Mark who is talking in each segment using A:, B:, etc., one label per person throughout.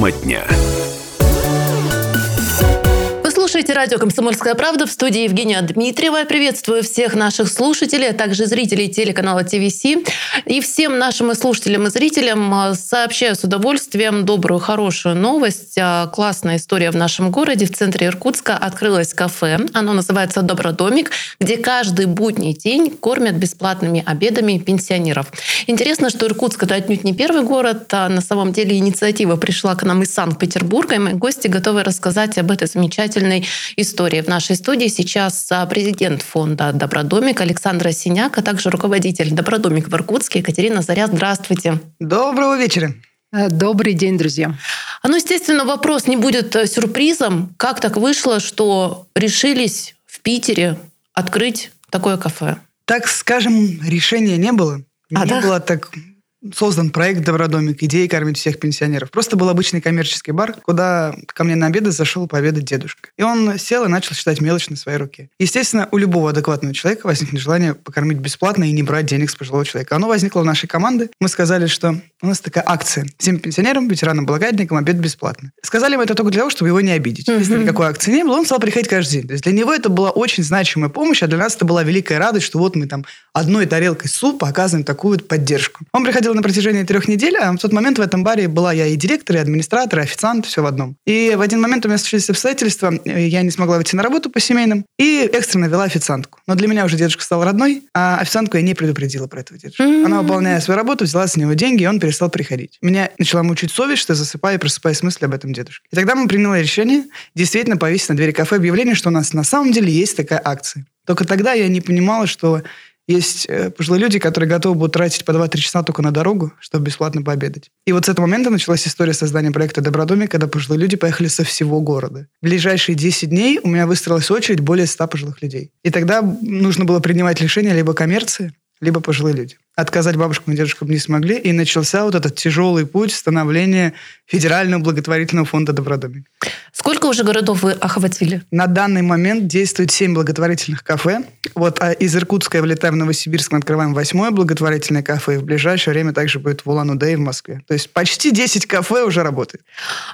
A: Тема дня
B: слушаете радио «Комсомольская правда» в студии Евгения Дмитриева. Приветствую всех наших слушателей, а также зрителей телеканала ТВС. И всем нашим слушателям и зрителям а, сообщаю с удовольствием добрую, хорошую новость. А, классная история в нашем городе. В центре Иркутска открылось кафе. Оно называется «Добродомик», где каждый будний день кормят бесплатными обедами пенсионеров. Интересно, что Иркутск – это отнюдь не первый город. А на самом деле инициатива пришла к нам из Санкт-Петербурга, и мои гости готовы рассказать об этой замечательной истории. В нашей студии сейчас а, президент фонда «Добродомик» Александра Синяк, а также руководитель «Добродомик» в Иркутске Екатерина Заря. Здравствуйте.
C: Доброго вечера.
D: Э, добрый день, друзья.
B: А ну, естественно, вопрос не будет э, сюрпризом. Как так вышло, что решились в Питере открыть такое кафе?
C: Так скажем, решения не было. А, не да? было так создан проект «Добродомик», идея кормить всех пенсионеров. Просто был обычный коммерческий бар, куда ко мне на обеды зашел пообедать дедушка. И он сел и начал считать мелочь на своей руке. Естественно, у любого адекватного человека возникнет желание покормить бесплатно и не брать денег с пожилого человека. Оно возникло в нашей команде. Мы сказали, что у нас такая акция. Всем пенсионерам, ветеранам, благодатникам обед бесплатно. Сказали мы это только для того, чтобы его не обидеть. Если никакой акции не было, он стал приходить каждый день. То есть для него это была очень значимая помощь, а для нас это была великая радость, что вот мы там одной тарелкой супа оказываем такую вот поддержку. Он приходил на протяжении трех недель, а в тот момент в этом баре была я и директор, и администратор, и официант, все в одном. И в один момент у меня случились обстоятельства, я не смогла выйти на работу по семейным, и экстренно вела официантку. Но для меня уже дедушка стал родной, а официантку я не предупредила про этого дедушку. Mm-hmm. Она, выполняя свою работу, взяла с него деньги, и он перестал приходить. Меня начала мучить совесть, что засыпаю и просыпаюсь с мыслью об этом дедушке. И тогда мы приняли решение действительно повесить на двери кафе объявление, что у нас на самом деле есть такая акция. Только тогда я не понимала, что есть э, пожилые люди, которые готовы будут тратить по 2-3 часа только на дорогу, чтобы бесплатно пообедать. И вот с этого момента началась история создания проекта «Добродомик», когда пожилые люди поехали со всего города. В ближайшие 10 дней у меня выстроилась очередь более 100 пожилых людей. И тогда нужно было принимать решение либо коммерции, либо пожилые люди. Отказать бабушкам и дедушкам не смогли, и начался вот этот тяжелый путь становления Федерального благотворительного фонда «Добродомик».
B: Сколько уже городов вы охватили?
C: На данный момент действует 7 благотворительных кафе. Вот а из Иркутска я вылетаю в Новосибирск, мы открываем восьмое благотворительное кафе, и в ближайшее время также будет в Улан-Удэ и в Москве. То есть почти 10 кафе уже работает.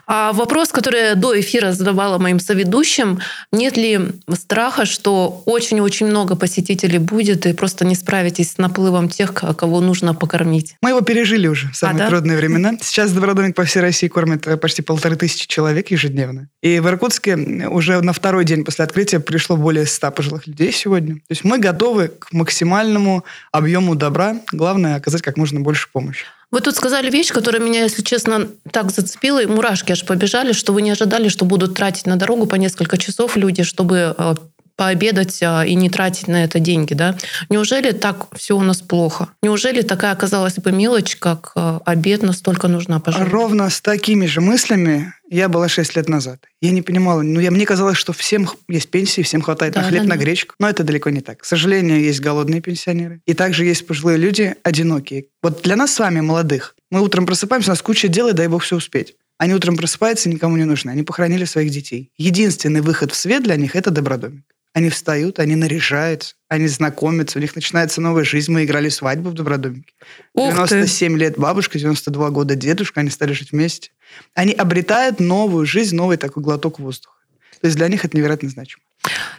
B: А вопрос, который я до эфира задавала моим соведущим, нет ли страха, что очень-очень много посетителей будет, и просто не справитесь с наплывом тех, кого нужно покормить?
C: Мы его пережили уже в самые а, трудные да? времена. Сейчас Добродомик по всей России кормит э, почти полторы тысячи человек ежедневно. И в Иркутске уже на второй день после открытия пришло более 100 пожилых людей сегодня. То есть мы готовы к максимальному объему добра. Главное оказать как можно больше помощи.
B: Вы тут сказали вещь, которая меня, если честно, так зацепила, и мурашки аж побежали, что вы не ожидали, что будут тратить на дорогу по несколько часов люди, чтобы э, пообедать а, и не тратить на это деньги, да? Неужели так все у нас плохо? Неужели такая оказалась бы мелочь, как а, обед, настолько нужна пожалуйста?
C: Ровно с такими же мыслями я была 6 лет назад. Я не понимала, ну, я, мне казалось, что всем есть пенсии, всем хватает да, на хлеб, да, на гречку. Но это далеко не так. К сожалению, есть голодные пенсионеры. И также есть пожилые люди одинокие. Вот для нас с вами, молодых, мы утром просыпаемся, у нас куча дел, и дай бог все успеть. Они утром просыпаются, никому не нужны. Они похоронили своих детей. Единственный выход в свет для них – это добродомик. Они встают, они наряжаются, они знакомятся, у них начинается новая жизнь. Мы играли свадьбу в Добродомике. Ух 97 ты. лет бабушка, 92 года дедушка, они стали жить вместе. Они обретают новую жизнь, новый такой глоток воздуха. То есть для них это невероятно значимо.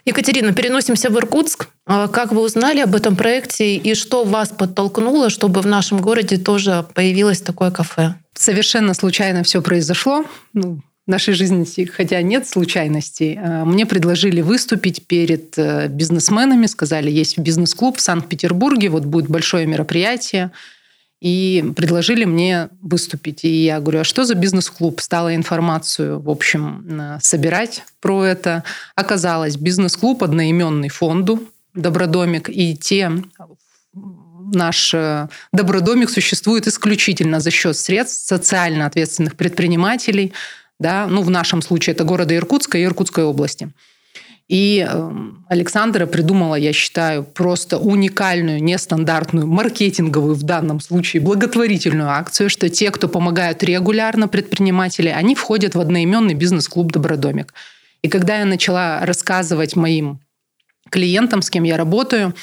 B: Екатерина, переносимся в Иркутск. А как вы узнали об этом проекте и что вас подтолкнуло, чтобы в нашем городе тоже появилось такое кафе?
D: Совершенно случайно все произошло. Ну, нашей жизни, хотя нет случайностей, э, мне предложили выступить перед э, бизнесменами, сказали, есть бизнес-клуб в Санкт-Петербурге, вот будет большое мероприятие, и предложили мне выступить. И я говорю, а что за бизнес-клуб? Стала информацию, в общем, э, собирать про это. Оказалось, бизнес-клуб одноименный фонду «Добродомик», и те наш добродомик существует исключительно за счет средств социально ответственных предпринимателей, да, ну, в нашем случае это города Иркутска и Иркутской области. И эм, Александра придумала, я считаю, просто уникальную, нестандартную, маркетинговую в данном случае благотворительную акцию, что те, кто помогают регулярно предприниматели, они входят в одноименный бизнес-клуб «Добродомик». И когда я начала рассказывать моим клиентам, с кем я работаю,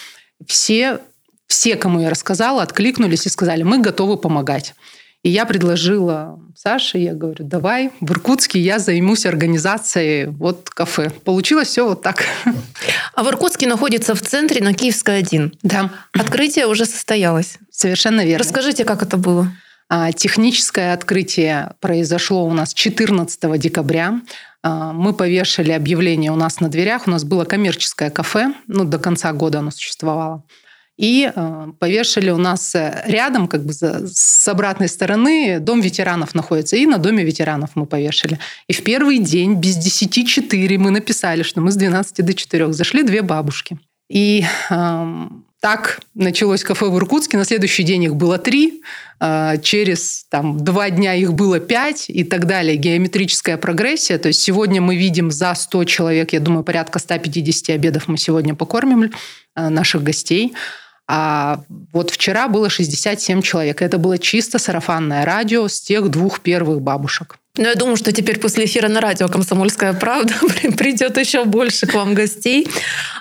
D: все, все, кому я рассказала, откликнулись и сказали, мы готовы помогать. И я предложила Саше, я говорю, давай в Иркутске я займусь организацией вот кафе. Получилось все вот так.
B: А в Иркутске находится в центре на Киевской 1.
D: Да.
B: Открытие уже состоялось.
D: Совершенно верно.
B: Расскажите, как это было?
D: А, техническое открытие произошло у нас 14 декабря. А, мы повешали объявление у нас на дверях. У нас было коммерческое кафе. Ну, до конца года оно существовало. И а, повешали у нас э, рядом, как бы с обратной стороны, дом ветеранов находится. И на доме ветеранов мы повешали. И в первый день без 10 4 мы написали, что мы с 12 до 4 зашли две бабушки. И так началось кафе в Иркутске. На следующий день их было три. А, через там, два дня их было пять и так далее. Геометрическая прогрессия. То есть сегодня мы видим за 100 человек, я думаю, порядка 150 обедов мы сегодня покормим а, наших гостей. А вот вчера было 67 человек. Это было чисто сарафанное радио с тех двух первых бабушек.
B: Ну, я думаю, что теперь после эфира на радио «Комсомольская правда» придет еще больше к вам гостей.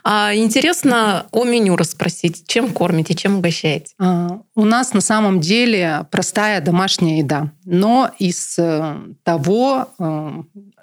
B: А, интересно о меню расспросить. Чем кормите, чем угощаете? А,
D: у нас на самом деле простая домашняя еда. Но из э, того, э,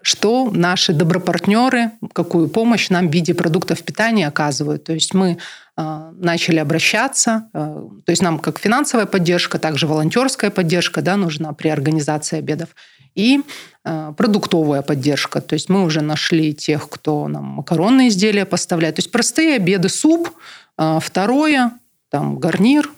D: что наши добропартнеры, какую помощь нам в виде продуктов питания оказывают. То есть мы э, начали обращаться, то есть нам как финансовая поддержка, также волонтерская поддержка да, нужна при организации обедов и э, продуктовая поддержка. То есть мы уже нашли тех, кто нам макаронные изделия поставляет. То есть простые обеды, суп, э, второе, там гарнир,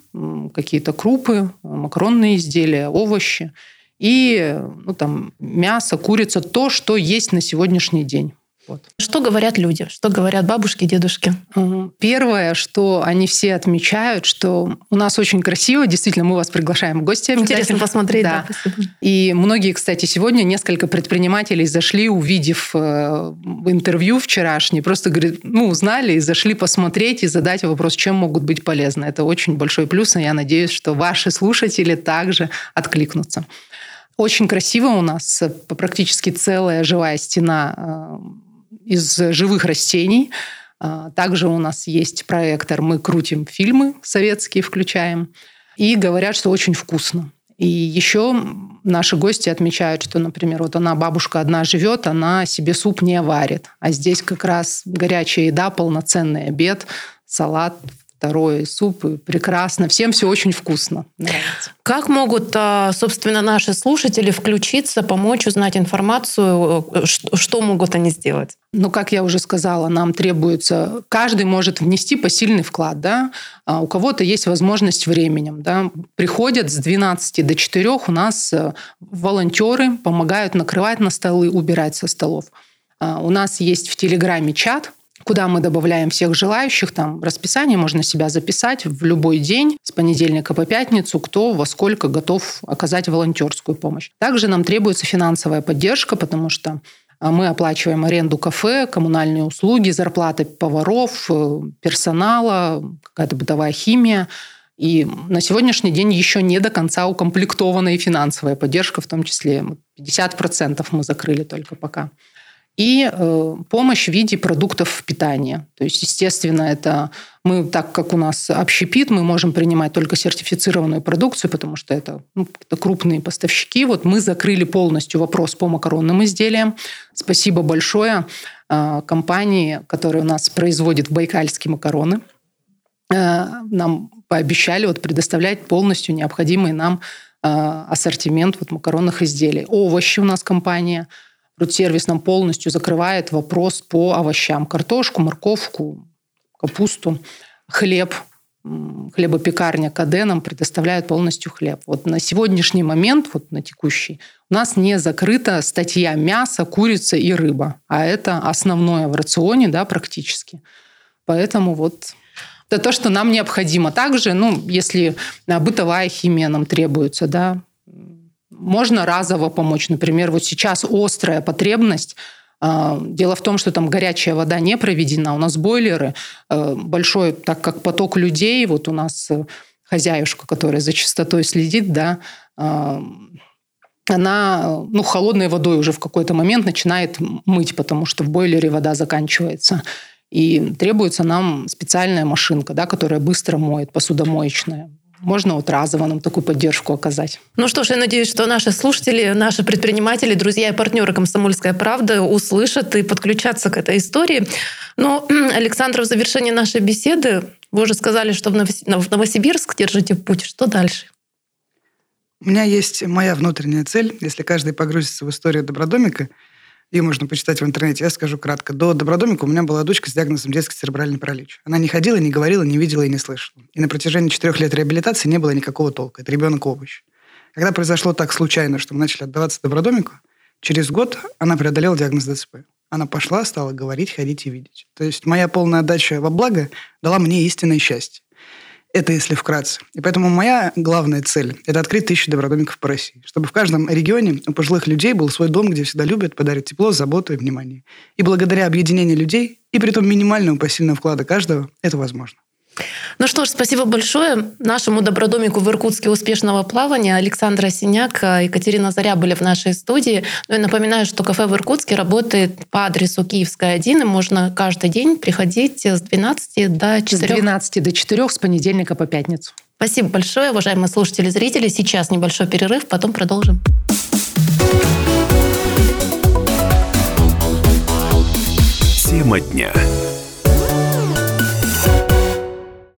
D: какие-то крупы, макаронные изделия, овощи и ну, там, мясо, курица, то, что есть на сегодняшний день.
B: Вот. Что говорят люди? Что говорят бабушки, дедушки?
D: Первое, что они все отмечают, что у нас очень красиво. Действительно, мы вас приглашаем в гости.
B: Интересно посмотреть. Да.
D: да И многие, кстати, сегодня несколько предпринимателей зашли, увидев э, интервью вчерашнее, просто говорят, ну, узнали и зашли посмотреть и задать вопрос, чем могут быть полезны. Это очень большой плюс, и я надеюсь, что ваши слушатели также откликнутся. Очень красиво у нас, практически целая живая стена э, из живых растений. А, также у нас есть проектор, мы крутим фильмы советские, включаем. И говорят, что очень вкусно. И еще наши гости отмечают, что, например, вот она, бабушка одна живет, она себе суп не варит. А здесь как раз горячая еда, полноценный обед, салат, второй суп. Прекрасно. Всем все очень вкусно.
B: Нравится. Как могут, а, собственно, наши слушатели включиться, помочь узнать информацию? Э, что могут они сделать?
D: Ну, как я уже сказала, нам требуется... Каждый может внести посильный вклад. Да? А у кого-то есть возможность временем. Да? Приходят с 12 до 4 у нас э, волонтеры, помогают накрывать на столы, убирать со столов. А у нас есть в Телеграме чат, куда мы добавляем всех желающих. Там расписание можно себя записать в любой день с понедельника по пятницу, кто во сколько готов оказать волонтерскую помощь. Также нам требуется финансовая поддержка, потому что а, мы оплачиваем аренду кафе, коммунальные услуги, зарплаты поваров, э, персонала, какая-то бытовая химия. И на сегодняшний день еще не до конца укомплектована и финансовая поддержка, в том числе 50% мы закрыли только пока и э, помощь в виде продуктов питания. То есть, естественно, это мы, так как у нас общепит, мы можем принимать только сертифицированную продукцию, потому что это, ну, это крупные поставщики. Вот мы закрыли полностью вопрос по макаронным изделиям. Спасибо большое э, компании, которая у нас производит байкальские макароны. Э, нам пообещали вот предоставлять полностью необходимый нам ассортимент вот макаронных изделий. Овощи у нас компания – Рудсервис нам полностью закрывает вопрос по овощам. Картошку, морковку, капусту, хлеб, хлебопекарня КД нам предоставляет полностью хлеб. Вот на сегодняшний момент, вот на текущий, у нас не закрыта статья мясо, курица и рыба. А это основное в рационе, да, практически. Поэтому вот это то, что нам необходимо. Также, ну, если бытовая химия нам требуется, да, можно разово помочь. Например, вот сейчас острая потребность а, Дело в том, что там горячая вода не проведена. У нас бойлеры э, большой, так как поток людей, вот у нас э, хозяюшка, которая за чистотой следит, да, а, она ну, холодной водой уже в какой-то момент начинает мыть, потому что в бойлере вода заканчивается. И требуется нам специальная машинка, да, которая быстро моет, посудомоечная можно вот разово нам такую поддержку оказать.
B: Ну что ж, я надеюсь, что наши слушатели, наши предприниматели, друзья и партнеры «Комсомольская правда» услышат и подключатся к этой истории. Но, Александр, в завершении нашей беседы вы уже сказали, что в Новосибирск держите путь. Что дальше?
C: У меня есть моя внутренняя цель. Если каждый погрузится в историю Добродомика, ее можно почитать в интернете, я скажу кратко. До Добродомика у меня была дочка с диагнозом детский церебральный паралич. Она не ходила, не говорила, не видела и не слышала. И на протяжении четырех лет реабилитации не было никакого толка. Это ребенок овощ. Когда произошло так случайно, что мы начали отдаваться Добродомику, через год она преодолела диагноз ДЦП. Она пошла, стала говорить, ходить и видеть. То есть моя полная отдача во благо дала мне истинное счастье. Это если вкратце. И поэтому моя главная цель – это открыть тысячи добродомиков по России. Чтобы в каждом регионе у пожилых людей был свой дом, где всегда любят, подарят тепло, заботу и внимание. И благодаря объединению людей, и при том минимальному посильного вклада каждого, это возможно.
B: Ну что ж, спасибо большое нашему добродомику в Иркутске успешного плавания. Александра Синяк, Екатерина Заря были в нашей студии. Ну и напоминаю, что кафе в Иркутске работает по адресу Киевская 1, и можно каждый день приходить с 12 до 4.
D: С 12 до 4 с понедельника по пятницу.
B: Спасибо большое, уважаемые слушатели и зрители. Сейчас небольшой перерыв, потом продолжим.
A: Тема дня.